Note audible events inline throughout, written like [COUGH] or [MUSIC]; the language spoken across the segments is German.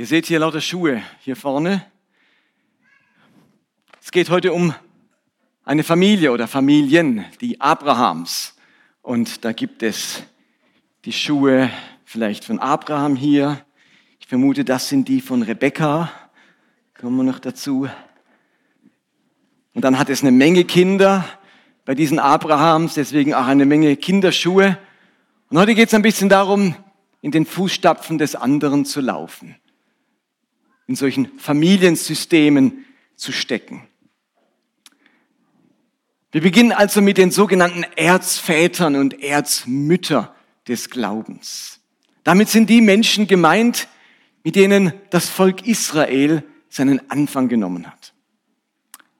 Ihr seht hier lauter Schuhe hier vorne. Es geht heute um eine Familie oder Familien, die Abrahams. Und da gibt es die Schuhe vielleicht von Abraham hier. Ich vermute, das sind die von Rebekka. Kommen wir noch dazu. Und dann hat es eine Menge Kinder bei diesen Abrahams, deswegen auch eine Menge Kinderschuhe. Und heute geht es ein bisschen darum, in den Fußstapfen des anderen zu laufen, in solchen Familiensystemen zu stecken. Wir beginnen also mit den sogenannten Erzvätern und Erzmüttern des Glaubens. Damit sind die Menschen gemeint, mit denen das Volk Israel seinen Anfang genommen hat.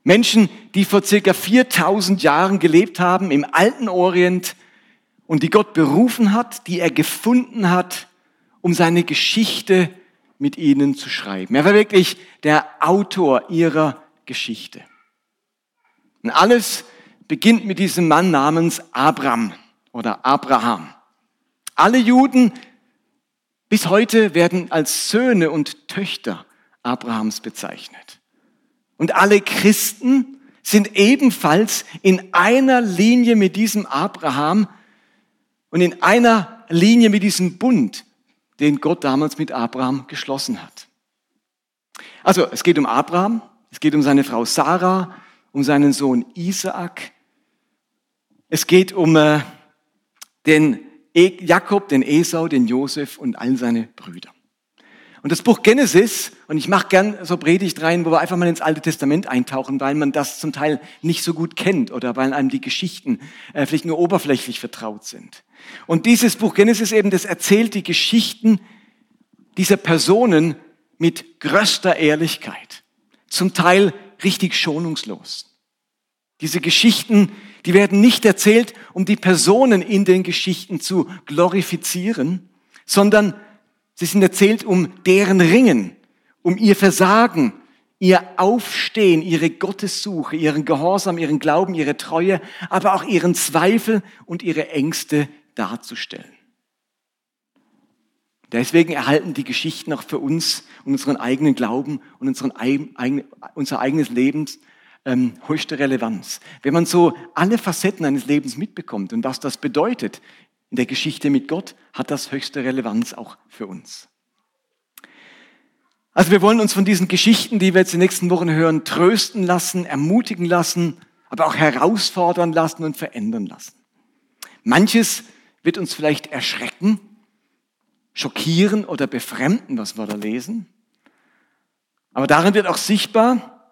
Menschen, die vor circa 4000 Jahren gelebt haben im alten Orient und die Gott berufen hat, die er gefunden hat, um seine Geschichte mit ihnen zu schreiben. Er war wirklich der Autor ihrer Geschichte. Und alles beginnt mit diesem Mann namens Abram oder Abraham. Alle Juden bis heute werden als Söhne und Töchter Abrahams bezeichnet. Und alle Christen sind ebenfalls in einer Linie mit diesem Abraham und in einer Linie mit diesem Bund, den Gott damals mit Abraham geschlossen hat. Also es geht um Abraham, es geht um seine Frau Sarah, um seinen Sohn Isaak, es geht um äh, den e Jakob, den Esau, den Josef und all seine Brüder. Und das Buch Genesis, und ich mache gern so Predigt rein, wo wir einfach mal ins Alte Testament eintauchen, weil man das zum Teil nicht so gut kennt oder weil einem die Geschichten äh, vielleicht nur oberflächlich vertraut sind. Und dieses Buch Genesis eben, das erzählt die Geschichten dieser Personen mit größter Ehrlichkeit. Zum Teil richtig schonungslos. Diese Geschichten, die werden nicht erzählt, um die Personen in den Geschichten zu glorifizieren, sondern sie sind erzählt, um deren Ringen, um ihr Versagen, ihr Aufstehen, ihre Gottessuche, ihren Gehorsam, ihren Glauben, ihre Treue, aber auch ihren Zweifel und ihre Ängste darzustellen. Deswegen erhalten die Geschichten auch für uns und unseren eigenen Glauben und unseren, unser eigenes Leben ähm, höchste Relevanz. Wenn man so alle Facetten eines Lebens mitbekommt und was das bedeutet in der Geschichte mit Gott, hat das höchste Relevanz auch für uns. Also wir wollen uns von diesen Geschichten, die wir jetzt in den nächsten Wochen hören, trösten lassen, ermutigen lassen, aber auch herausfordern lassen und verändern lassen. Manches wird uns vielleicht erschrecken, schockieren oder befremden, was wir da lesen. Aber darin wird auch sichtbar,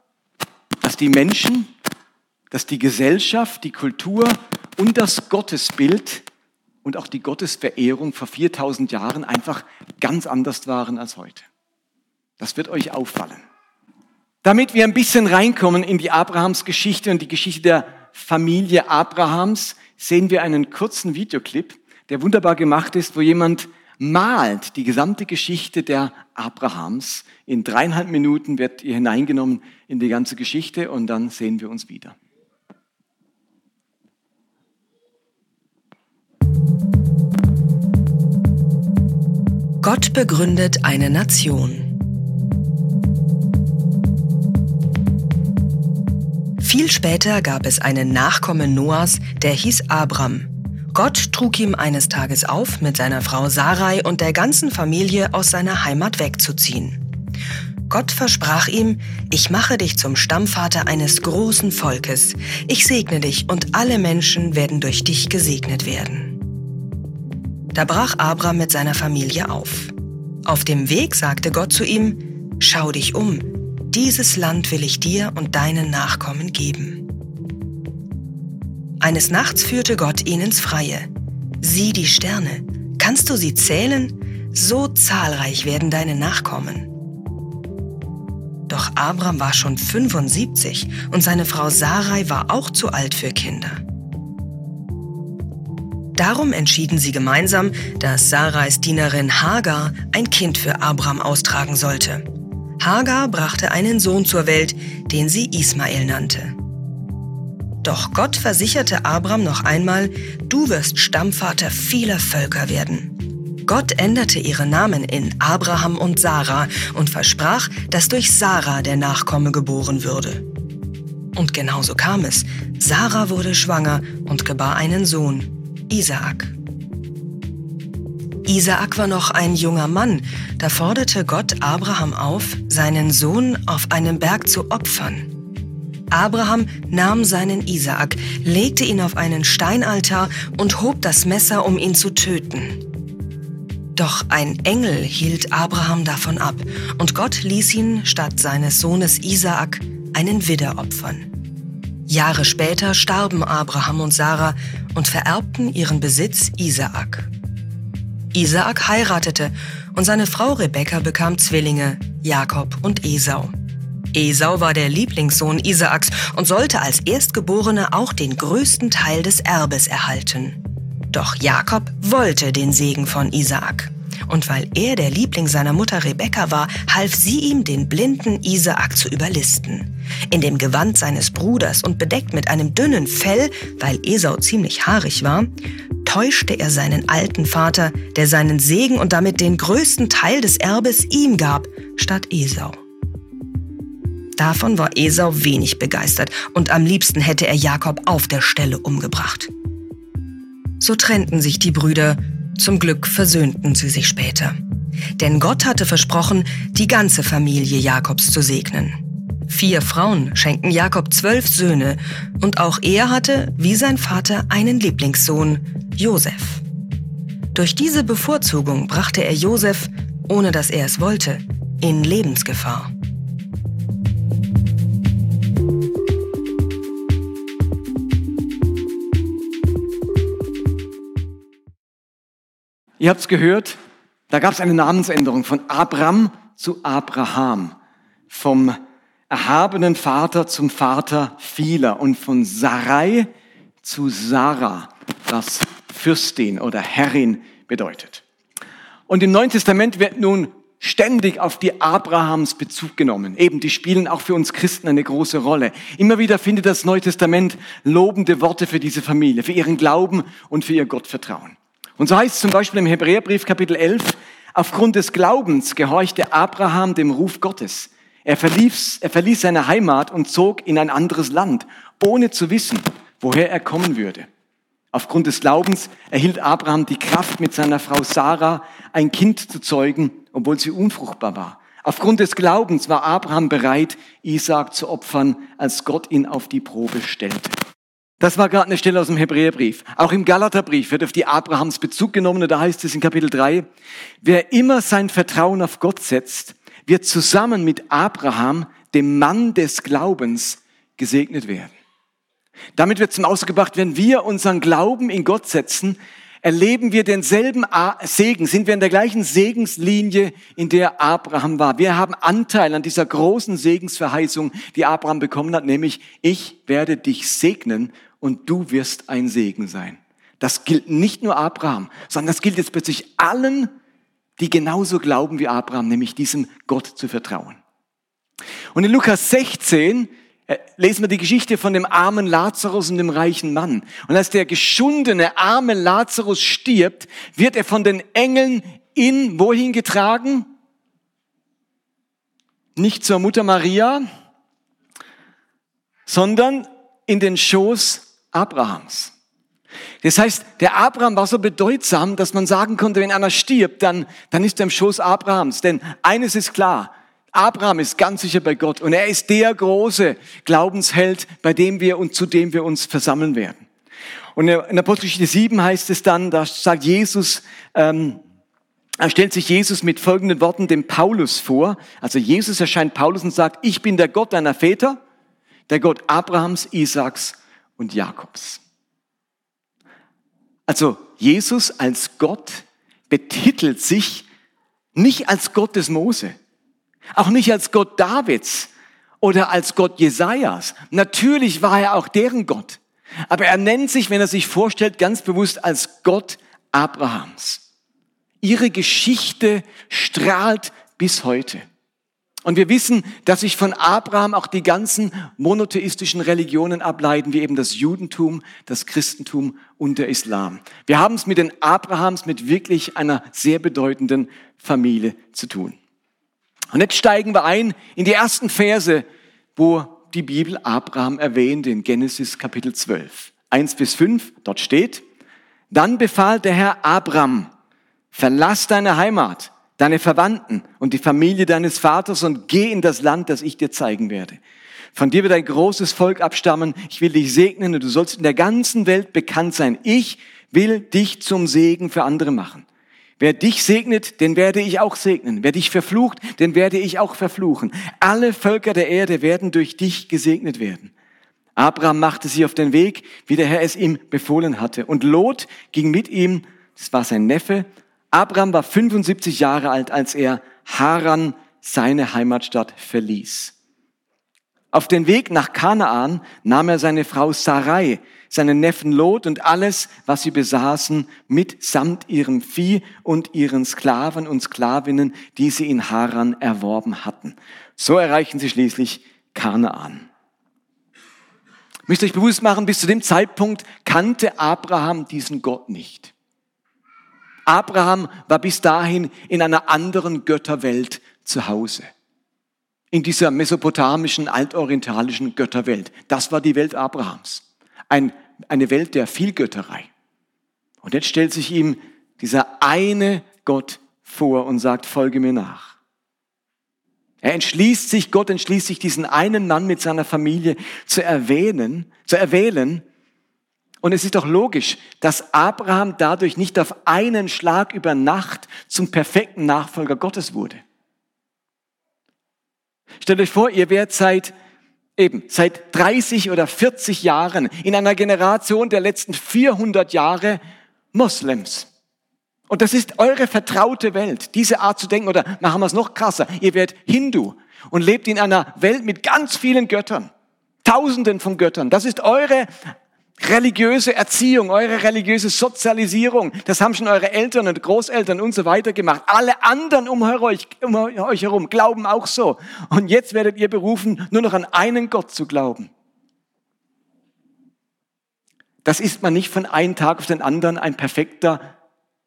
dass die Menschen, dass die Gesellschaft, die Kultur und das Gottesbild und auch die Gottesverehrung vor 4000 Jahren einfach ganz anders waren als heute. Das wird euch auffallen. Damit wir ein bisschen reinkommen in die Abrahams Geschichte und die Geschichte der Familie Abrahams, sehen wir einen kurzen Videoclip, der wunderbar gemacht ist, wo jemand malt die gesamte Geschichte der Abrahams. In dreieinhalb Minuten wird ihr hineingenommen in die ganze Geschichte und dann sehen wir uns wieder. Gott begründet eine Nation. Viel später gab es einen Nachkommen Noahs, der hieß Abram. Gott trug ihm eines Tages auf, mit seiner Frau Sarai und der ganzen Familie aus seiner Heimat wegzuziehen. Gott versprach ihm, ich mache dich zum Stammvater eines großen Volkes, ich segne dich und alle Menschen werden durch dich gesegnet werden. Da brach Abram mit seiner Familie auf. Auf dem Weg sagte Gott zu ihm, Schau dich um, dieses Land will ich dir und deinen Nachkommen geben. Eines Nachts führte Gott ihn ins Freie. Sieh die Sterne. Kannst du sie zählen? So zahlreich werden deine Nachkommen. Doch Abram war schon 75 und seine Frau Sarai war auch zu alt für Kinder. Darum entschieden sie gemeinsam, dass Sarais Dienerin Hagar ein Kind für Abram austragen sollte. Hagar brachte einen Sohn zur Welt, den sie Ismael nannte. Doch Gott versicherte Abram noch einmal, du wirst Stammvater vieler Völker werden. Gott änderte ihre Namen in Abraham und Sarah und versprach, dass durch Sarah der Nachkomme geboren würde. Und genauso kam es. Sarah wurde schwanger und gebar einen Sohn, Isaak. Isaak war noch ein junger Mann, da forderte Gott Abraham auf, seinen Sohn auf einem Berg zu opfern. Abraham nahm seinen Isaak, legte ihn auf einen Steinaltar und hob das Messer, um ihn zu töten. Doch ein Engel hielt Abraham davon ab und Gott ließ ihn statt seines Sohnes Isaak einen Widder opfern. Jahre später starben Abraham und Sarah und vererbten ihren Besitz Isaak. Isaak heiratete und seine Frau Rebekka bekam Zwillinge, Jakob und Esau. Esau war der Lieblingssohn Isaaks und sollte als Erstgeborene auch den größten Teil des Erbes erhalten. Doch Jakob wollte den Segen von Isaak. Und weil er der Liebling seiner Mutter Rebekka war, half sie ihm, den blinden Isaak zu überlisten. In dem Gewand seines Bruders und bedeckt mit einem dünnen Fell, weil Esau ziemlich haarig war, täuschte er seinen alten Vater, der seinen Segen und damit den größten Teil des Erbes ihm gab, statt Esau. Davon war Esau wenig begeistert und am liebsten hätte er Jakob auf der Stelle umgebracht. So trennten sich die Brüder, zum Glück versöhnten sie sich später. Denn Gott hatte versprochen, die ganze Familie Jakobs zu segnen. Vier Frauen schenkten Jakob zwölf Söhne und auch er hatte, wie sein Vater, einen Lieblingssohn, Josef. Durch diese Bevorzugung brachte er Josef, ohne dass er es wollte, in Lebensgefahr. Ihr habt es gehört, da gab es eine Namensänderung von Abram zu Abraham, vom erhabenen Vater zum Vater vieler und von Sarai zu Sarah, das Fürstin oder Herrin bedeutet. Und im Neuen Testament wird nun ständig auf die Abrahams Bezug genommen. Eben, die spielen auch für uns Christen eine große Rolle. Immer wieder findet das Neue Testament lobende Worte für diese Familie, für ihren Glauben und für ihr Gottvertrauen. Und so heißt es zum Beispiel im Hebräerbrief Kapitel 11, aufgrund des Glaubens gehorchte Abraham dem Ruf Gottes. Er verließ, er verließ seine Heimat und zog in ein anderes Land, ohne zu wissen, woher er kommen würde. Aufgrund des Glaubens erhielt Abraham die Kraft, mit seiner Frau Sarah ein Kind zu zeugen, obwohl sie unfruchtbar war. Aufgrund des Glaubens war Abraham bereit, Isaak zu opfern, als Gott ihn auf die Probe stellte. Das war gerade eine Stelle aus dem Hebräerbrief. Auch im Galaterbrief wird auf die Abrahams Bezug genommen und da heißt es in Kapitel 3, wer immer sein Vertrauen auf Gott setzt, wird zusammen mit Abraham, dem Mann des Glaubens, gesegnet werden. Damit wird zum Ausdruck gebracht, wenn wir unseren Glauben in Gott setzen, erleben wir denselben Segen, sind wir in der gleichen Segenslinie, in der Abraham war. Wir haben Anteil an dieser großen Segensverheißung, die Abraham bekommen hat, nämlich ich werde dich segnen und du wirst ein Segen sein. Das gilt nicht nur Abraham, sondern das gilt jetzt plötzlich allen, die genauso glauben wie Abraham, nämlich diesem Gott zu vertrauen. Und in Lukas 16 äh, lesen wir die Geschichte von dem armen Lazarus und dem reichen Mann. Und als der geschundene, arme Lazarus stirbt, wird er von den Engeln in wohin getragen? Nicht zur Mutter Maria, sondern in den Schoß Abrahams. Das heißt, der Abraham war so bedeutsam, dass man sagen konnte, wenn einer stirbt, dann, dann ist er im Schoß Abrahams. Denn eines ist klar, Abraham ist ganz sicher bei Gott und er ist der große Glaubensheld, bei dem wir und zu dem wir uns versammeln werden. Und in Apostelgeschichte 7 heißt es dann, da sagt Jesus, ähm, er stellt sich Jesus mit folgenden Worten dem Paulus vor. Also Jesus erscheint Paulus und sagt, ich bin der Gott deiner Väter, der Gott Abrahams, Isaaks und Jakobs. Also Jesus als Gott betitelt sich nicht als Gott des Mose, auch nicht als Gott Davids oder als Gott Jesajas. Natürlich war er auch deren Gott. Aber er nennt sich, wenn er sich vorstellt, ganz bewusst als Gott Abrahams. Ihre Geschichte strahlt bis heute. Und wir wissen, dass sich von Abraham auch die ganzen monotheistischen Religionen ableiten, wie eben das Judentum, das Christentum und der Islam. Wir haben es mit den Abrahams, mit wirklich einer sehr bedeutenden Familie zu tun. Und jetzt steigen wir ein in die ersten Verse, wo die Bibel Abraham erwähnt, in Genesis Kapitel 12. 1 bis 5, dort steht, dann befahl der Herr Abraham, verlass deine Heimat deine Verwandten und die Familie deines Vaters und geh in das Land, das ich dir zeigen werde. Von dir wird ein großes Volk abstammen. Ich will dich segnen und du sollst in der ganzen Welt bekannt sein. Ich will dich zum Segen für andere machen. Wer dich segnet, den werde ich auch segnen. Wer dich verflucht, den werde ich auch verfluchen. Alle Völker der Erde werden durch dich gesegnet werden. Abraham machte sich auf den Weg, wie der Herr es ihm befohlen hatte. Und Lot ging mit ihm, das war sein Neffe, Abraham war 75 Jahre alt, als er Haran, seine Heimatstadt, verließ. Auf den Weg nach Kanaan nahm er seine Frau Sarai, seinen Neffen Lot und alles, was sie besaßen, mit samt ihrem Vieh und ihren Sklaven und Sklavinnen, die sie in Haran erworben hatten. So erreichen sie schließlich Kanaan. Müsst ihr euch bewusst machen, bis zu dem Zeitpunkt kannte Abraham diesen Gott nicht. Abraham war bis dahin in einer anderen Götterwelt zu Hause. In dieser mesopotamischen, altorientalischen Götterwelt. Das war die Welt Abrahams. Ein, eine Welt der Vielgötterei. Und jetzt stellt sich ihm dieser eine Gott vor und sagt, folge mir nach. Er entschließt sich, Gott entschließt sich, diesen einen Mann mit seiner Familie zu erwähnen, zu erwählen, und es ist doch logisch, dass Abraham dadurch nicht auf einen Schlag über Nacht zum perfekten Nachfolger Gottes wurde. Stellt euch vor, ihr werdet seit eben seit 30 oder 40 Jahren in einer Generation der letzten 400 Jahre Moslems. Und das ist eure vertraute Welt, diese Art zu denken. Oder machen wir es noch krasser, ihr werdet Hindu und lebt in einer Welt mit ganz vielen Göttern. Tausenden von Göttern. Das ist eure religiöse Erziehung, eure religiöse Sozialisierung, das haben schon eure Eltern und Großeltern und so weiter gemacht. Alle anderen um euch, um euch herum glauben auch so. Und jetzt werdet ihr berufen, nur noch an einen Gott zu glauben. Das ist man nicht von einem Tag auf den anderen ein perfekter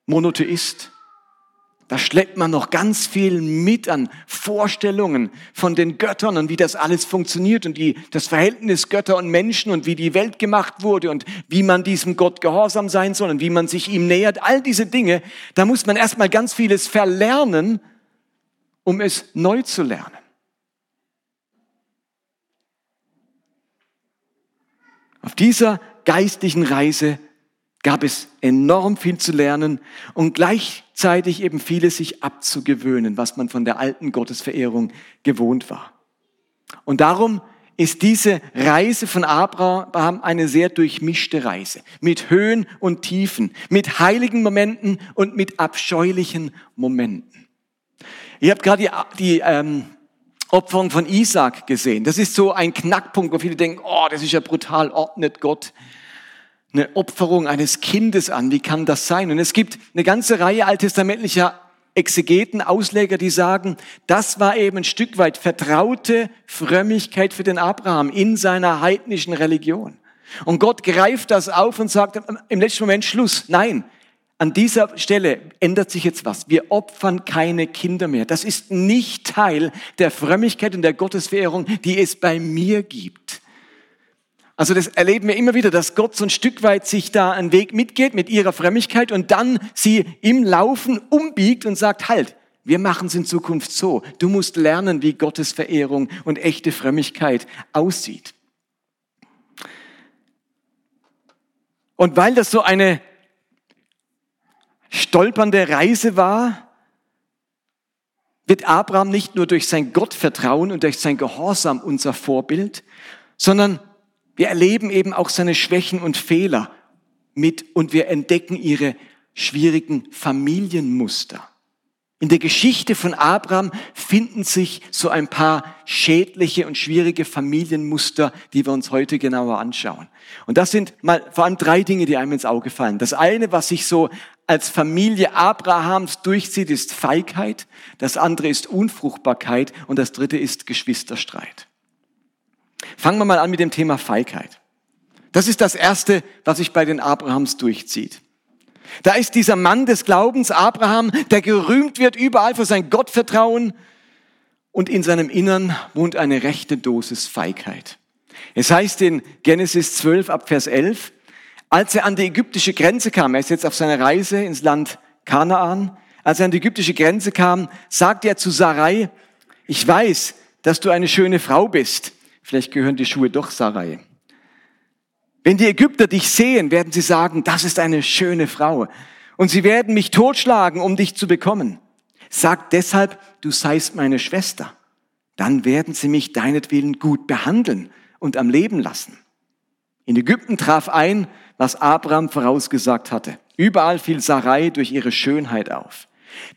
Monotheist. Da schleppt man noch ganz viel mit an Vorstellungen von den Göttern und wie das alles funktioniert und die, das Verhältnis Götter und Menschen und wie die Welt gemacht wurde und wie man diesem Gott gehorsam sein soll und wie man sich ihm nähert. All diese Dinge, da muss man erstmal ganz vieles verlernen, um es neu zu lernen. Auf dieser geistlichen Reise gab es enorm viel zu lernen und gleichzeitig eben vieles sich abzugewöhnen, was man von der alten Gottesverehrung gewohnt war. Und darum ist diese Reise von Abraham eine sehr durchmischte Reise, mit Höhen und Tiefen, mit heiligen Momenten und mit abscheulichen Momenten. Ihr habt gerade die, die ähm, Opferung von Isaac gesehen. Das ist so ein Knackpunkt, wo viele denken, oh, das ist ja brutal, ordnet Gott eine Opferung eines Kindes an. Wie kann das sein? Und es gibt eine ganze Reihe alttestamentlicher Exegeten, Ausleger, die sagen, das war eben ein Stück weit vertraute Frömmigkeit für den Abraham in seiner heidnischen Religion. Und Gott greift das auf und sagt im letzten Moment Schluss. Nein, an dieser Stelle ändert sich jetzt was. Wir opfern keine Kinder mehr. Das ist nicht Teil der Frömmigkeit und der Gottesverehrung, die es bei mir gibt. Also das erleben wir immer wieder, dass Gott so ein Stück weit sich da einen Weg mitgeht mit ihrer Frömmigkeit und dann sie im Laufen umbiegt und sagt, halt, wir machen es in Zukunft so. Du musst lernen, wie Gottes Verehrung und echte Frömmigkeit aussieht. Und weil das so eine stolpernde Reise war, wird Abraham nicht nur durch sein Gottvertrauen und durch sein Gehorsam unser Vorbild, sondern wir erleben eben auch seine Schwächen und Fehler mit und wir entdecken ihre schwierigen Familienmuster. In der Geschichte von Abraham finden sich so ein paar schädliche und schwierige Familienmuster, die wir uns heute genauer anschauen. Und das sind mal vor allem drei Dinge, die einem ins Auge fallen. Das eine, was sich so als Familie Abrahams durchzieht, ist Feigheit, das andere ist Unfruchtbarkeit und das dritte ist Geschwisterstreit. Fangen wir mal an mit dem Thema Feigheit. Das ist das Erste, was sich bei den Abrahams durchzieht. Da ist dieser Mann des Glaubens, Abraham, der gerühmt wird überall für sein Gottvertrauen und in seinem Innern wohnt eine rechte Dosis Feigheit. Es heißt in Genesis 12 ab Vers 11, als er an die ägyptische Grenze kam, er ist jetzt auf seiner Reise ins Land Kanaan, als er an die ägyptische Grenze kam, sagte er zu Sarai, ich weiß, dass du eine schöne Frau bist. Vielleicht gehören die Schuhe doch Sarai. Wenn die Ägypter dich sehen, werden sie sagen, das ist eine schöne Frau. Und sie werden mich totschlagen, um dich zu bekommen. Sag deshalb, du seist meine Schwester. Dann werden sie mich deinetwillen gut behandeln und am Leben lassen. In Ägypten traf ein, was Abraham vorausgesagt hatte. Überall fiel Sarai durch ihre Schönheit auf.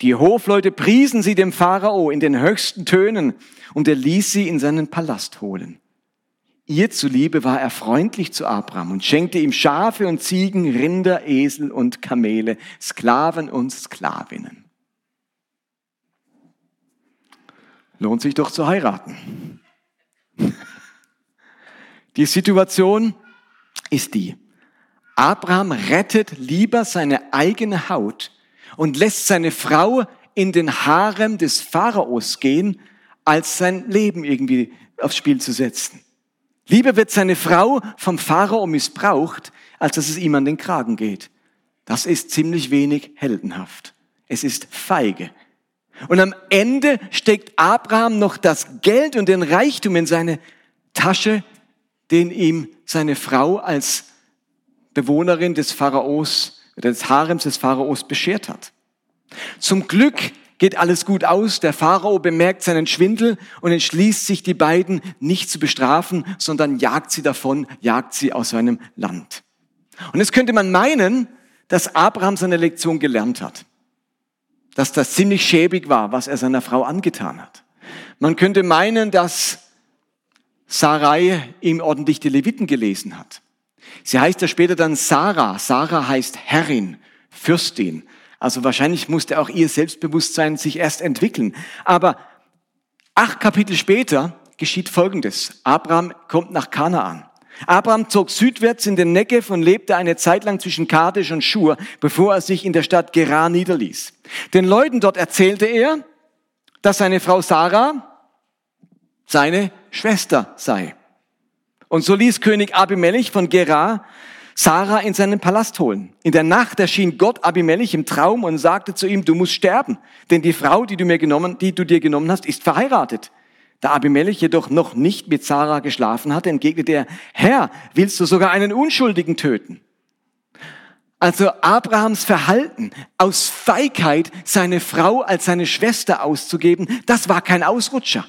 Die Hofleute priesen sie dem Pharao in den höchsten Tönen und er ließ sie in seinen Palast holen. Ihr zuliebe war er freundlich zu Abraham und schenkte ihm Schafe und Ziegen, Rinder, Esel und Kamele, Sklaven und Sklavinnen. Lohnt sich doch zu heiraten. [LAUGHS] Die Situation ist die. Abraham rettet lieber seine eigene Haut und lässt seine Frau in den Harem des Pharaos gehen, als sein Leben irgendwie aufs Spiel zu setzen. Lieber wird seine Frau vom Pharao missbraucht, als dass es ihm an den Kragen geht. Das ist ziemlich wenig heldenhaft. Es ist feige. Und am Ende steckt Abraham noch das Geld und den Reichtum in seine Tasche, den ihm seine Frau als Bewohnerin des Pharaos, des Harems des Pharaos beschert hat. Zum Glück geht alles gut aus. Der Pharao bemerkt seinen Schwindel und entschließt sich, die beiden nicht zu bestrafen, sondern jagt sie davon, jagt sie aus seinem Land. Und jetzt könnte man meinen, dass Abraham seine Lektion gelernt hat. Dass das ziemlich schäbig war, was er seiner Frau angetan hat. Man könnte meinen, dass Sarai ihm ordentlich die Leviten gelesen hat. Sie heißt ja später dann Sarah. Sarah heißt Herrin, Fürstin. Also wahrscheinlich musste auch ihr Selbstbewusstsein sich erst entwickeln. Aber acht Kapitel später geschieht Folgendes. Abraham kommt nach Kanaan. Abraham zog südwärts in den Negev und lebte eine Zeit lang zwischen Kadesh und Schur, bevor er sich in der Stadt Gerar niederließ. Den Leuten dort erzählte er, dass seine Frau Sarah seine Schwester sei. Und so ließ König Abimelech von Gerar Sarah in seinen Palast holen. In der Nacht erschien Gott Abimelech im Traum und sagte zu ihm, du musst sterben, denn die Frau, die du mir genommen, die du dir genommen hast, ist verheiratet. Da Abimelech jedoch noch nicht mit Sarah geschlafen hatte, entgegnete er, Herr, willst du sogar einen Unschuldigen töten? Also Abrahams Verhalten aus Feigheit, seine Frau als seine Schwester auszugeben, das war kein Ausrutscher.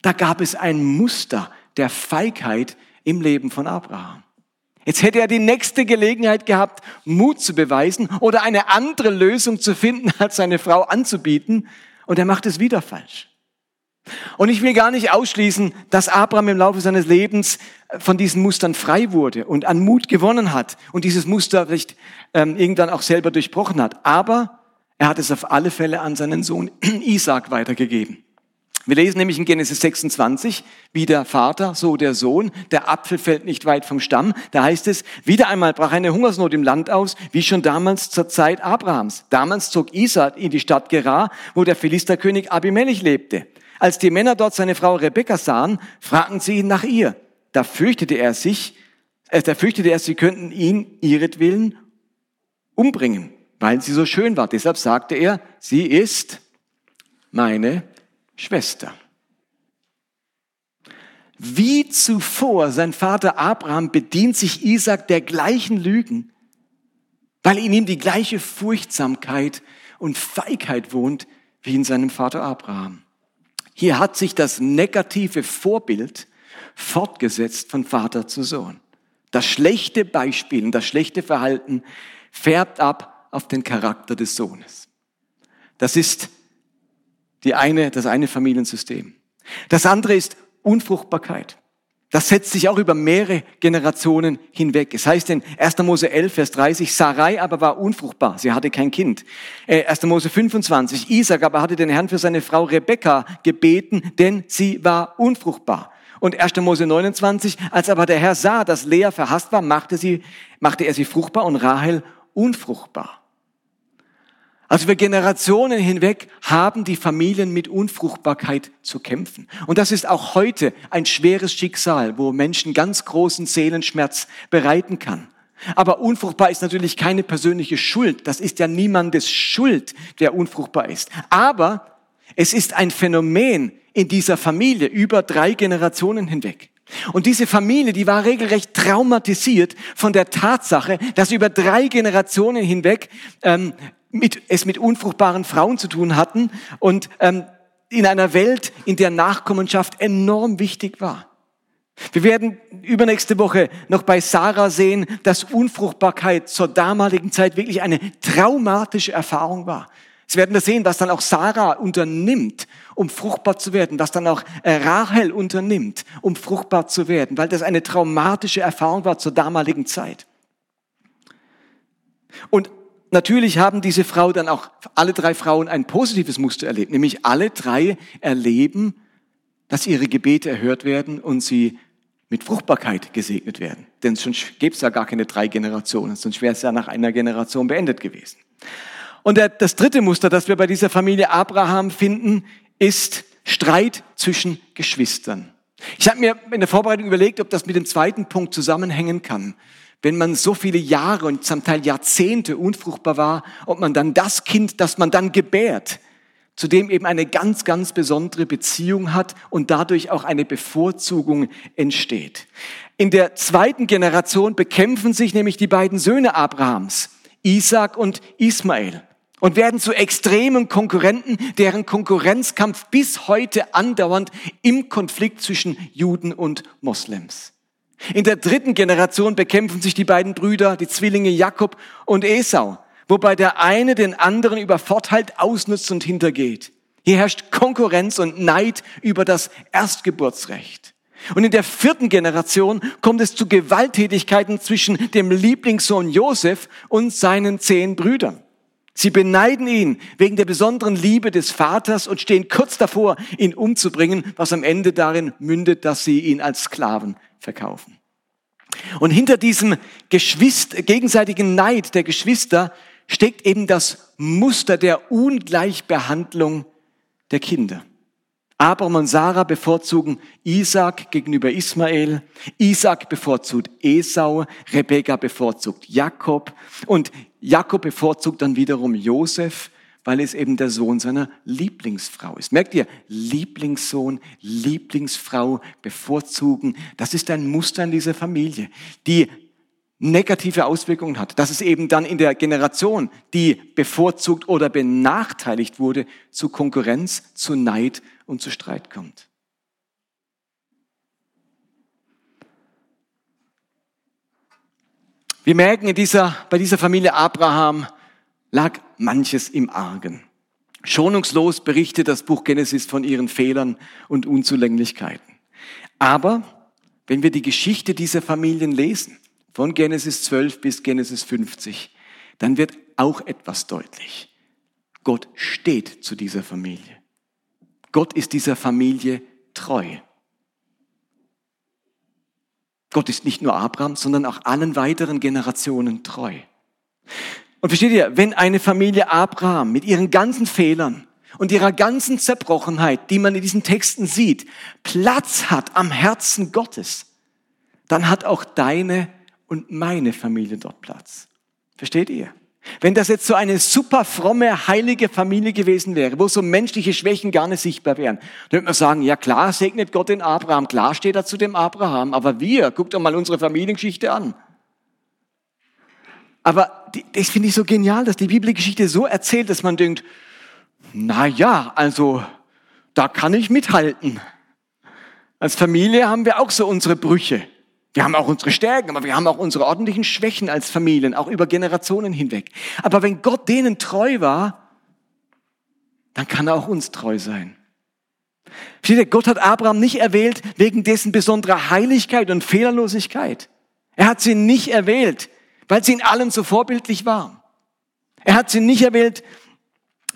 Da gab es ein Muster der Feigheit im Leben von Abraham. Jetzt hätte er die nächste Gelegenheit gehabt, Mut zu beweisen oder eine andere Lösung zu finden, [LAUGHS] als seine Frau anzubieten. Und er macht es wieder falsch. Und ich will gar nicht ausschließen, dass Abraham im Laufe seines Lebens von diesen Mustern frei wurde und an Mut gewonnen hat und dieses Muster vielleicht ähm, irgendwann auch selber durchbrochen hat. Aber er hat es auf alle Fälle an seinen Sohn [CLEARS THROAT] Isaac weitergegeben. Wir lesen nämlich in Genesis 26, wie der Vater, so der Sohn, der Apfel fällt nicht weit vom Stamm. Da heißt es, wieder einmal brach eine Hungersnot im Land aus, wie schon damals zur Zeit Abrahams. Damals zog Isaac in die Stadt Gerar, wo der Philisterkönig Abimelech lebte. Als die Männer dort seine Frau Rebekka sahen, fragten sie ihn nach ihr. Da fürchtete er sich, äh, da fürchtete er, sie könnten ihn ihretwillen umbringen, weil sie so schön war. Deshalb sagte er, sie ist meine Schwester. Wie zuvor sein Vater Abraham bedient sich Isaac der gleichen Lügen, weil in ihm die gleiche Furchtsamkeit und Feigheit wohnt wie in seinem Vater Abraham. Hier hat sich das negative Vorbild fortgesetzt von Vater zu Sohn. Das schlechte Beispiel und das schlechte Verhalten färbt ab auf den Charakter des Sohnes. Das ist die eine, das eine Familiensystem. Das andere ist Unfruchtbarkeit. Das setzt sich auch über mehrere Generationen hinweg. Es heißt in 1. Mose 11, Vers 30, Sarai aber war unfruchtbar, sie hatte kein Kind. 1. Äh, Mose 25, Isaac aber hatte den Herrn für seine Frau Rebekka gebeten, denn sie war unfruchtbar. Und 1. Mose 29, als aber der Herr sah, dass Lea verhasst war, machte, sie, machte er sie fruchtbar und Rahel unfruchtbar. Also über Generationen hinweg haben die Familien mit Unfruchtbarkeit zu kämpfen. Und das ist auch heute ein schweres Schicksal, wo Menschen ganz großen Seelenschmerz bereiten kann. Aber unfruchtbar ist natürlich keine persönliche Schuld. Das ist ja niemandes Schuld, der unfruchtbar ist. Aber es ist ein Phänomen in dieser Familie über drei Generationen hinweg. Und diese Familie, die war regelrecht traumatisiert von der Tatsache, dass über drei Generationen hinweg ähm, mit, es mit unfruchtbaren Frauen zu tun hatten und ähm, in einer Welt, in der Nachkommenschaft enorm wichtig war. Wir werden übernächste Woche noch bei Sarah sehen, dass Unfruchtbarkeit zur damaligen Zeit wirklich eine traumatische Erfahrung war. Sie werden das sehen, was dann auch Sarah unternimmt, um fruchtbar zu werden, was dann auch äh, Rahel unternimmt, um fruchtbar zu werden, weil das eine traumatische Erfahrung war zur damaligen Zeit. Und natürlich haben diese Frau dann auch, alle drei Frauen ein positives Muster erlebt, nämlich alle drei erleben, dass ihre Gebete erhört werden und sie mit Fruchtbarkeit gesegnet werden. Denn sonst gäbe es ja gar keine drei Generationen, sonst wäre es ja nach einer Generation beendet gewesen. Und das dritte Muster, das wir bei dieser Familie Abraham finden, ist Streit zwischen Geschwistern. Ich habe mir in der Vorbereitung überlegt, ob das mit dem zweiten Punkt zusammenhängen kann wenn man so viele Jahre und zum Teil Jahrzehnte unfruchtbar war, ob man dann das Kind, das man dann gebärt, zu dem eben eine ganz, ganz besondere Beziehung hat und dadurch auch eine Bevorzugung entsteht. In der zweiten Generation bekämpfen sich nämlich die beiden Söhne Abrahams, Isaac und Ismael, und werden zu extremen Konkurrenten, deren Konkurrenzkampf bis heute andauernd im Konflikt zwischen Juden und Moslems. In der dritten Generation bekämpfen sich die beiden Brüder, die Zwillinge Jakob und Esau, wobei der eine den anderen über Vorteil ausnutzt und hintergeht. Hier herrscht Konkurrenz und Neid über das Erstgeburtsrecht. Und in der vierten Generation kommt es zu Gewalttätigkeiten zwischen dem Lieblingssohn Josef und seinen zehn Brüdern. Sie beneiden ihn wegen der besonderen Liebe des Vaters und stehen kurz davor, ihn umzubringen, was am Ende darin mündet, dass sie ihn als Sklaven verkaufen. Und hinter diesem Geschwister, gegenseitigen Neid der Geschwister steckt eben das Muster der Ungleichbehandlung der Kinder. Abraham und Sarah bevorzugen Isaac gegenüber Ismael, Isaac bevorzugt Esau, Rebekka bevorzugt Jakob und Jakob bevorzugt dann wiederum Josef weil es eben der Sohn seiner Lieblingsfrau ist. Merkt ihr, Lieblingssohn, Lieblingsfrau bevorzugen, das ist ein Muster in dieser Familie, die negative Auswirkungen hat, dass es eben dann in der Generation, die bevorzugt oder benachteiligt wurde, zu Konkurrenz, zu Neid und zu Streit kommt. Wir merken in dieser, bei dieser Familie Abraham, lag manches im Argen. Schonungslos berichtet das Buch Genesis von ihren Fehlern und Unzulänglichkeiten. Aber wenn wir die Geschichte dieser Familien lesen, von Genesis 12 bis Genesis 50, dann wird auch etwas deutlich. Gott steht zu dieser Familie. Gott ist dieser Familie treu. Gott ist nicht nur Abraham, sondern auch allen weiteren Generationen treu. Und versteht ihr, wenn eine Familie Abraham mit ihren ganzen Fehlern und ihrer ganzen Zerbrochenheit, die man in diesen Texten sieht, Platz hat am Herzen Gottes, dann hat auch deine und meine Familie dort Platz. Versteht ihr? Wenn das jetzt so eine super fromme, heilige Familie gewesen wäre, wo so menschliche Schwächen gar nicht sichtbar wären, dann würde man sagen, ja klar segnet Gott den Abraham, klar steht er zu dem Abraham, aber wir, guckt doch mal unsere Familiengeschichte an. Aber das finde ich so genial, dass die Bibelgeschichte so erzählt, dass man denkt, na ja, also da kann ich mithalten. Als Familie haben wir auch so unsere Brüche. Wir haben auch unsere Stärken, aber wir haben auch unsere ordentlichen Schwächen als Familien, auch über Generationen hinweg. Aber wenn Gott denen treu war, dann kann er auch uns treu sein. Gott hat Abraham nicht erwählt wegen dessen besonderer Heiligkeit und Fehlerlosigkeit. Er hat sie nicht erwählt, weil sie in allem so vorbildlich war. Er hat sie nicht erwählt,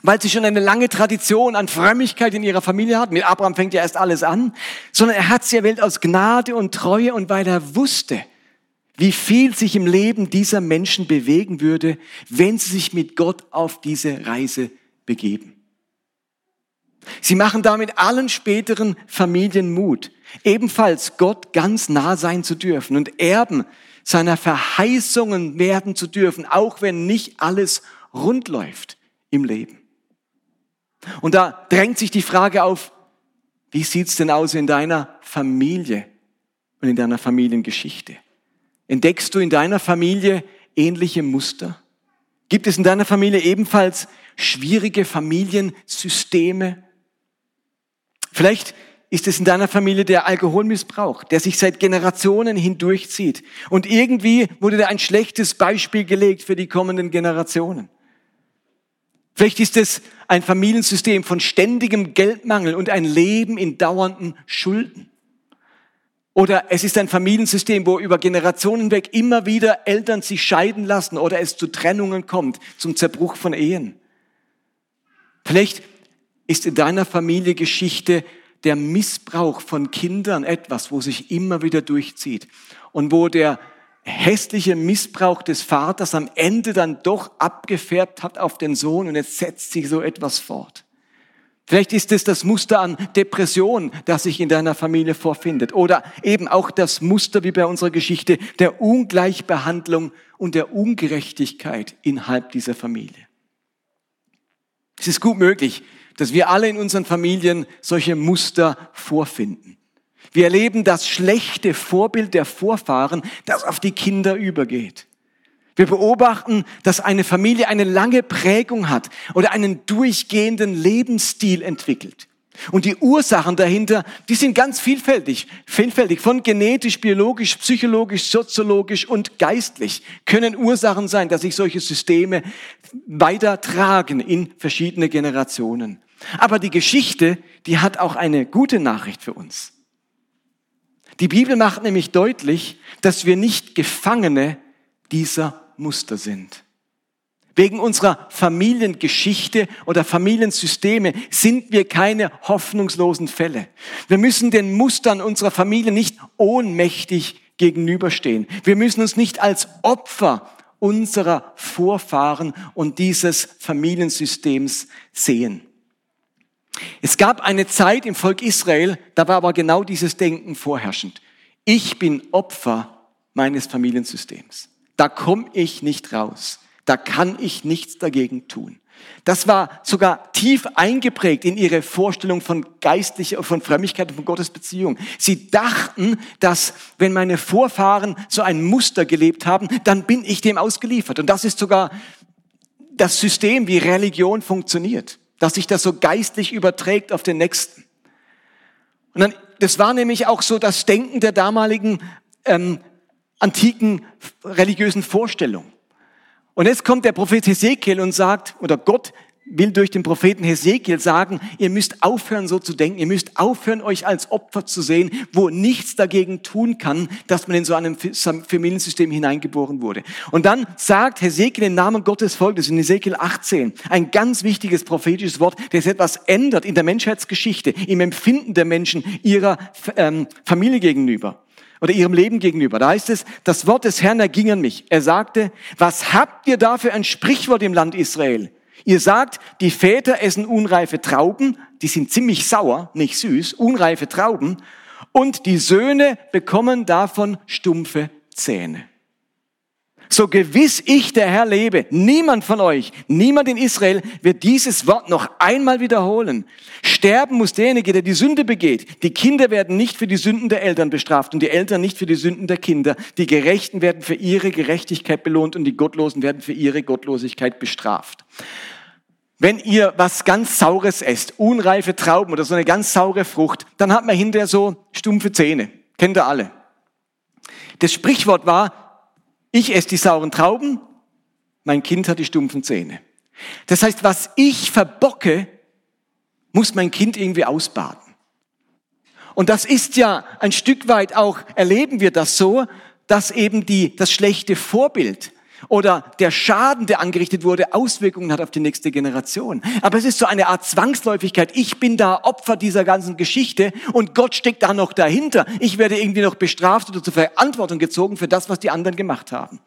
weil sie schon eine lange Tradition an Frömmigkeit in ihrer Familie hat. Mit Abraham fängt ja erst alles an. Sondern er hat sie erwählt aus Gnade und Treue und weil er wusste, wie viel sich im Leben dieser Menschen bewegen würde, wenn sie sich mit Gott auf diese Reise begeben. Sie machen damit allen späteren Familien Mut, ebenfalls Gott ganz nah sein zu dürfen und Erben seiner Verheißungen werden zu dürfen, auch wenn nicht alles rund läuft im Leben. Und da drängt sich die Frage auf, wie sieht's denn aus in deiner Familie und in deiner Familiengeschichte? Entdeckst du in deiner Familie ähnliche Muster? Gibt es in deiner Familie ebenfalls schwierige Familiensysteme? Vielleicht ist es in deiner Familie der Alkoholmissbrauch, der sich seit Generationen hindurchzieht. Und irgendwie wurde da ein schlechtes Beispiel gelegt für die kommenden Generationen. Vielleicht ist es ein Familiensystem von ständigem Geldmangel und ein Leben in dauernden Schulden. Oder es ist ein Familiensystem, wo über Generationen weg immer wieder Eltern sich scheiden lassen oder es zu Trennungen kommt, zum Zerbruch von Ehen. Vielleicht ist in deiner Familie Geschichte der Missbrauch von Kindern etwas, wo sich immer wieder durchzieht und wo der hässliche Missbrauch des Vaters am Ende dann doch abgefärbt hat auf den Sohn und jetzt setzt sich so etwas fort. Vielleicht ist es das Muster an Depression, das sich in deiner Familie vorfindet. Oder eben auch das Muster, wie bei unserer Geschichte, der Ungleichbehandlung und der Ungerechtigkeit innerhalb dieser Familie. Es ist gut möglich, dass wir alle in unseren Familien solche Muster vorfinden. Wir erleben das schlechte Vorbild der Vorfahren, das auf die Kinder übergeht. Wir beobachten, dass eine Familie eine lange Prägung hat oder einen durchgehenden Lebensstil entwickelt. Und die Ursachen dahinter, die sind ganz vielfältig. Vielfältig von genetisch, biologisch, psychologisch, soziologisch und geistlich können Ursachen sein, dass sich solche Systeme weitertragen in verschiedene Generationen. Aber die Geschichte, die hat auch eine gute Nachricht für uns. Die Bibel macht nämlich deutlich, dass wir nicht Gefangene dieser Muster sind. Wegen unserer Familiengeschichte oder Familiensysteme sind wir keine hoffnungslosen Fälle. Wir müssen den Mustern unserer Familie nicht ohnmächtig gegenüberstehen. Wir müssen uns nicht als Opfer unserer Vorfahren und dieses Familiensystems sehen. Es gab eine Zeit im Volk Israel, da war aber genau dieses Denken vorherrschend. Ich bin Opfer meines Familiensystems. Da komme ich nicht raus. Da kann ich nichts dagegen tun. Das war sogar tief eingeprägt in ihre Vorstellung von geistlicher, von Frömmigkeit und von Gottes Beziehung. Sie dachten, dass wenn meine Vorfahren so ein Muster gelebt haben, dann bin ich dem ausgeliefert. Und das ist sogar das System, wie Religion funktioniert dass sich das so geistlich überträgt auf den Nächsten. Und dann, das war nämlich auch so das Denken der damaligen ähm, antiken religiösen Vorstellung. Und jetzt kommt der Prophet Hesekiel und sagt, oder Gott will durch den Propheten Hesekiel sagen, ihr müsst aufhören so zu denken, ihr müsst aufhören euch als Opfer zu sehen, wo nichts dagegen tun kann, dass man in so einem Familiensystem hineingeboren wurde. Und dann sagt Hesekiel im Namen Gottes folgendes in Hesekiel 18, ein ganz wichtiges prophetisches Wort, das etwas ändert in der Menschheitsgeschichte, im Empfinden der Menschen ihrer ähm, Familie gegenüber oder ihrem Leben gegenüber. Da heißt es, das Wort des Herrn erging an mich. Er sagte, was habt ihr da für ein Sprichwort im Land Israel? Ihr sagt, die Väter essen unreife Trauben, die sind ziemlich sauer, nicht süß, unreife Trauben, und die Söhne bekommen davon stumpfe Zähne. So gewiss ich, der Herr, lebe, niemand von euch, niemand in Israel wird dieses Wort noch einmal wiederholen. Sterben muss derjenige, der die Sünde begeht. Die Kinder werden nicht für die Sünden der Eltern bestraft und die Eltern nicht für die Sünden der Kinder. Die Gerechten werden für ihre Gerechtigkeit belohnt und die Gottlosen werden für ihre Gottlosigkeit bestraft. Wenn ihr was ganz Saures esst, unreife Trauben oder so eine ganz saure Frucht, dann hat man hinterher so stumpfe Zähne. Kennt ihr alle. Das Sprichwort war, ich esse die sauren Trauben, mein Kind hat die stumpfen Zähne. Das heißt, was ich verbocke, muss mein Kind irgendwie ausbaden. Und das ist ja ein Stück weit auch, erleben wir das so, dass eben die, das schlechte Vorbild oder der Schaden, der angerichtet wurde, Auswirkungen hat auf die nächste Generation. Aber es ist so eine Art Zwangsläufigkeit. Ich bin da Opfer dieser ganzen Geschichte und Gott steckt da noch dahinter. Ich werde irgendwie noch bestraft oder zur Verantwortung gezogen für das, was die anderen gemacht haben.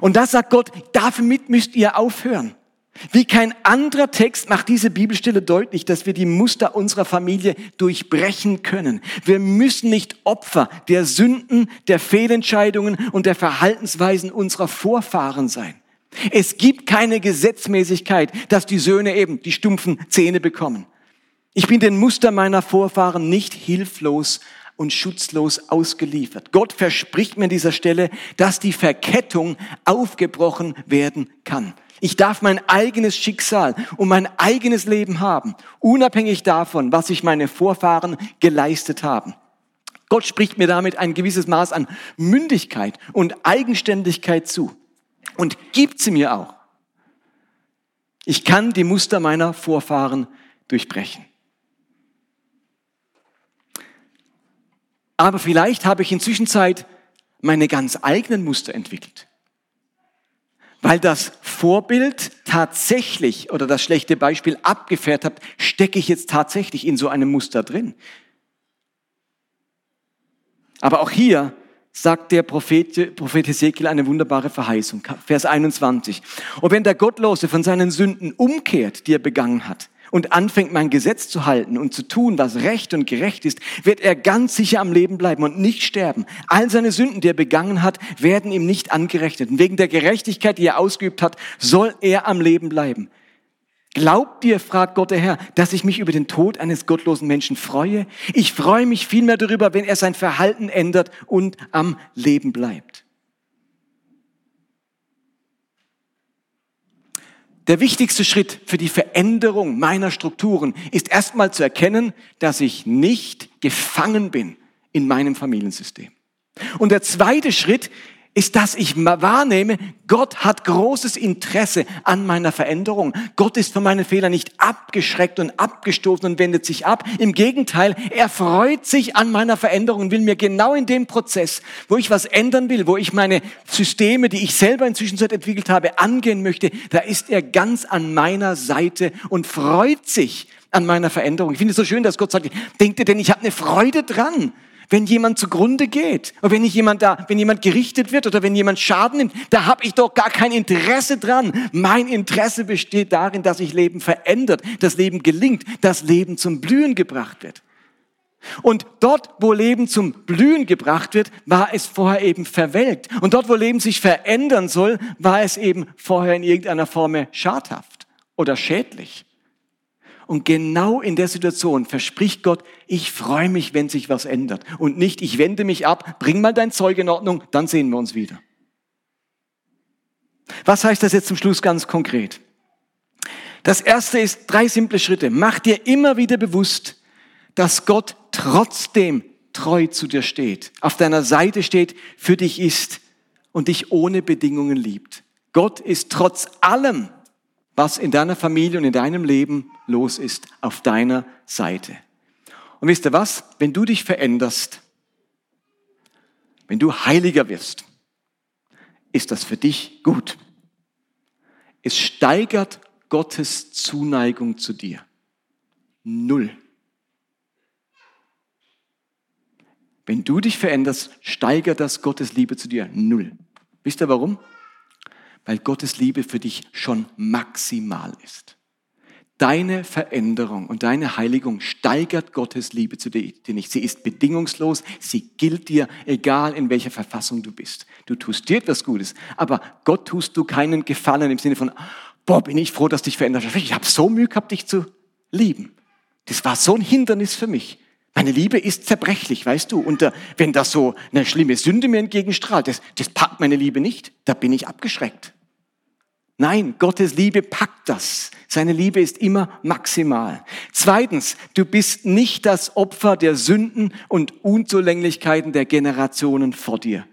Und da sagt Gott, damit müsst ihr aufhören. Wie kein anderer Text macht diese Bibelstelle deutlich, dass wir die Muster unserer Familie durchbrechen können. Wir müssen nicht Opfer der Sünden, der Fehlentscheidungen und der Verhaltensweisen unserer Vorfahren sein. Es gibt keine Gesetzmäßigkeit, dass die Söhne eben die stumpfen Zähne bekommen. Ich bin den Muster meiner Vorfahren nicht hilflos und schutzlos ausgeliefert. Gott verspricht mir an dieser Stelle, dass die Verkettung aufgebrochen werden kann. Ich darf mein eigenes Schicksal und mein eigenes Leben haben, unabhängig davon, was sich meine Vorfahren geleistet haben. Gott spricht mir damit ein gewisses Maß an Mündigkeit und Eigenständigkeit zu und gibt sie mir auch. Ich kann die Muster meiner Vorfahren durchbrechen. Aber vielleicht habe ich inzwischen Zeit meine ganz eigenen Muster entwickelt weil das Vorbild tatsächlich oder das schlechte Beispiel abgefährt hat, stecke ich jetzt tatsächlich in so einem Muster drin. Aber auch hier sagt der Prophet, Prophet Ezekiel eine wunderbare Verheißung. Vers 21. Und wenn der Gottlose von seinen Sünden umkehrt, die er begangen hat, und anfängt, mein Gesetz zu halten und zu tun, was recht und gerecht ist, wird er ganz sicher am Leben bleiben und nicht sterben. All seine Sünden, die er begangen hat, werden ihm nicht angerechnet. Und wegen der Gerechtigkeit, die er ausgeübt hat, soll er am Leben bleiben. Glaubt ihr, fragt Gott der Herr, dass ich mich über den Tod eines gottlosen Menschen freue? Ich freue mich vielmehr darüber, wenn er sein Verhalten ändert und am Leben bleibt. Der wichtigste Schritt für die Veränderung meiner Strukturen ist erstmal zu erkennen, dass ich nicht gefangen bin in meinem Familiensystem. Und der zweite Schritt ist, dass ich wahrnehme, Gott hat großes Interesse an meiner Veränderung. Gott ist von meinen Fehlern nicht abgeschreckt und abgestoßen und wendet sich ab. Im Gegenteil, er freut sich an meiner Veränderung und will mir genau in dem Prozess, wo ich was ändern will, wo ich meine Systeme, die ich selber inzwischen entwickelt habe, angehen möchte, da ist er ganz an meiner Seite und freut sich an meiner Veränderung. Ich finde es so schön, dass Gott sagt, denkt ihr denn, ich habe eine Freude dran wenn jemand zugrunde geht oder wenn nicht jemand da, wenn jemand gerichtet wird oder wenn jemand Schaden nimmt, da habe ich doch gar kein Interesse dran. Mein Interesse besteht darin, dass sich Leben verändert, das Leben gelingt, das Leben zum Blühen gebracht wird. Und dort, wo Leben zum Blühen gebracht wird, war es vorher eben verwelkt. Und dort, wo Leben sich verändern soll, war es eben vorher in irgendeiner Form schadhaft oder schädlich. Und genau in der Situation verspricht Gott, ich freue mich, wenn sich was ändert. Und nicht, ich wende mich ab, bring mal dein Zeug in Ordnung, dann sehen wir uns wieder. Was heißt das jetzt zum Schluss ganz konkret? Das erste ist drei simple Schritte. Mach dir immer wieder bewusst, dass Gott trotzdem treu zu dir steht, auf deiner Seite steht, für dich ist und dich ohne Bedingungen liebt. Gott ist trotz allem was in deiner Familie und in deinem Leben los ist, auf deiner Seite. Und wisst ihr was? Wenn du dich veränderst, wenn du heiliger wirst, ist das für dich gut. Es steigert Gottes Zuneigung zu dir. Null. Wenn du dich veränderst, steigert das Gottes Liebe zu dir. Null. Wisst ihr warum? Weil Gottes Liebe für dich schon maximal ist. Deine Veränderung und deine Heiligung steigert Gottes Liebe zu dir nicht. Sie ist bedingungslos, sie gilt dir, egal in welcher Verfassung du bist. Du tust dir etwas Gutes, aber Gott tust du keinen Gefallen im Sinne von, boah, bin ich froh, dass dich verändert hast. Ich habe so Mühe gehabt, dich zu lieben. Das war so ein Hindernis für mich. Meine Liebe ist zerbrechlich, weißt du. Und äh, wenn das so eine schlimme Sünde mir entgegenstrahlt, das, das packt meine Liebe nicht. Da bin ich abgeschreckt. Nein, Gottes Liebe packt das. Seine Liebe ist immer maximal. Zweitens, du bist nicht das Opfer der Sünden und Unzulänglichkeiten der Generationen vor dir.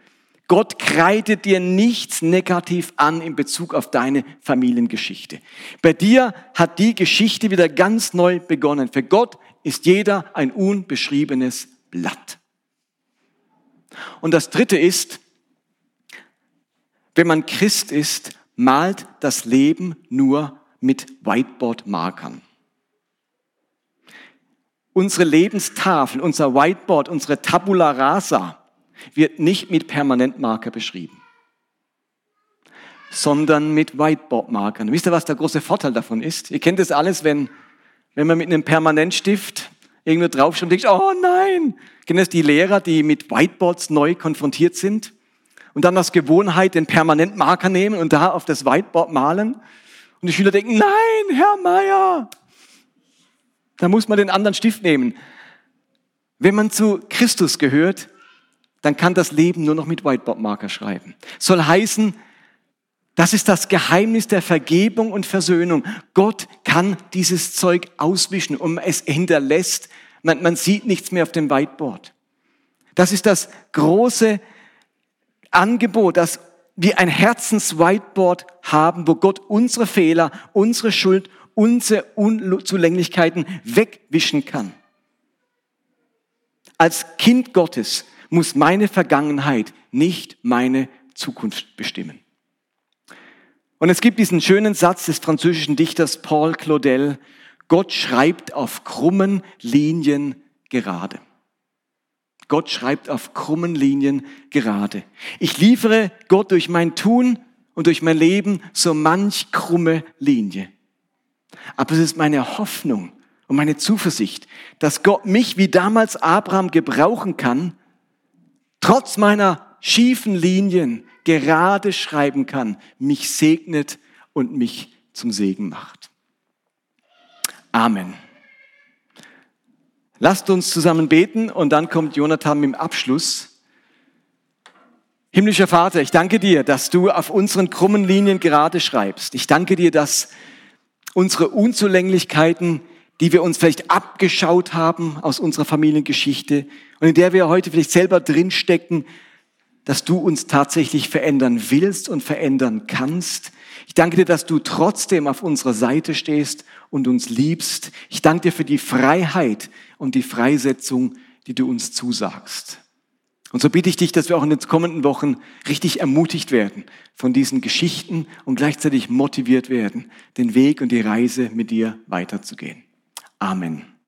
Gott kreidet dir nichts negativ an in Bezug auf deine Familiengeschichte. Bei dir hat die Geschichte wieder ganz neu begonnen. Für Gott ist jeder ein unbeschriebenes Blatt. Und das Dritte ist, wenn man Christ ist, malt das Leben nur mit Whiteboard-Markern. Unsere Lebenstafel, unser Whiteboard, unsere Tabula rasa wird nicht mit Permanentmarker beschrieben, sondern mit Whiteboard-Markern. Wisst ihr, was der große Vorteil davon ist? Ihr kennt das alles, wenn, wenn man mit einem Permanentstift irgendwo draufschreibt und denkt, oh nein, kennen das die Lehrer, die mit Whiteboards neu konfrontiert sind und dann aus Gewohnheit den Permanentmarker nehmen und da auf das Whiteboard malen und die Schüler denken, nein, Herr Meier, da muss man den anderen Stift nehmen. Wenn man zu Christus gehört, dann kann das Leben nur noch mit Whiteboard-Marker schreiben. Soll heißen, das ist das Geheimnis der Vergebung und Versöhnung. Gott kann dieses Zeug auswischen und es hinterlässt. Man, man sieht nichts mehr auf dem Whiteboard. Das ist das große Angebot, dass wir ein Herzens-Whiteboard haben, wo Gott unsere Fehler, unsere Schuld, unsere Unzulänglichkeiten wegwischen kann. Als Kind Gottes muss meine Vergangenheit nicht meine Zukunft bestimmen. Und es gibt diesen schönen Satz des französischen Dichters Paul Claudel, Gott schreibt auf krummen Linien gerade. Gott schreibt auf krummen Linien gerade. Ich liefere Gott durch mein Tun und durch mein Leben so manch krumme Linie. Aber es ist meine Hoffnung und meine Zuversicht, dass Gott mich wie damals Abraham gebrauchen kann, trotz meiner schiefen Linien gerade schreiben kann, mich segnet und mich zum Segen macht. Amen. Lasst uns zusammen beten und dann kommt Jonathan dem Abschluss. Himmlischer Vater, ich danke dir, dass du auf unseren krummen Linien gerade schreibst. Ich danke dir, dass unsere Unzulänglichkeiten, die wir uns vielleicht abgeschaut haben aus unserer Familiengeschichte und in der wir heute vielleicht selber drinstecken, dass du uns tatsächlich verändern willst und verändern kannst. Ich danke dir, dass du trotzdem auf unserer Seite stehst und uns liebst. Ich danke dir für die Freiheit und die Freisetzung, die du uns zusagst. Und so bitte ich dich, dass wir auch in den kommenden Wochen richtig ermutigt werden von diesen Geschichten und gleichzeitig motiviert werden, den Weg und die Reise mit dir weiterzugehen. Amen.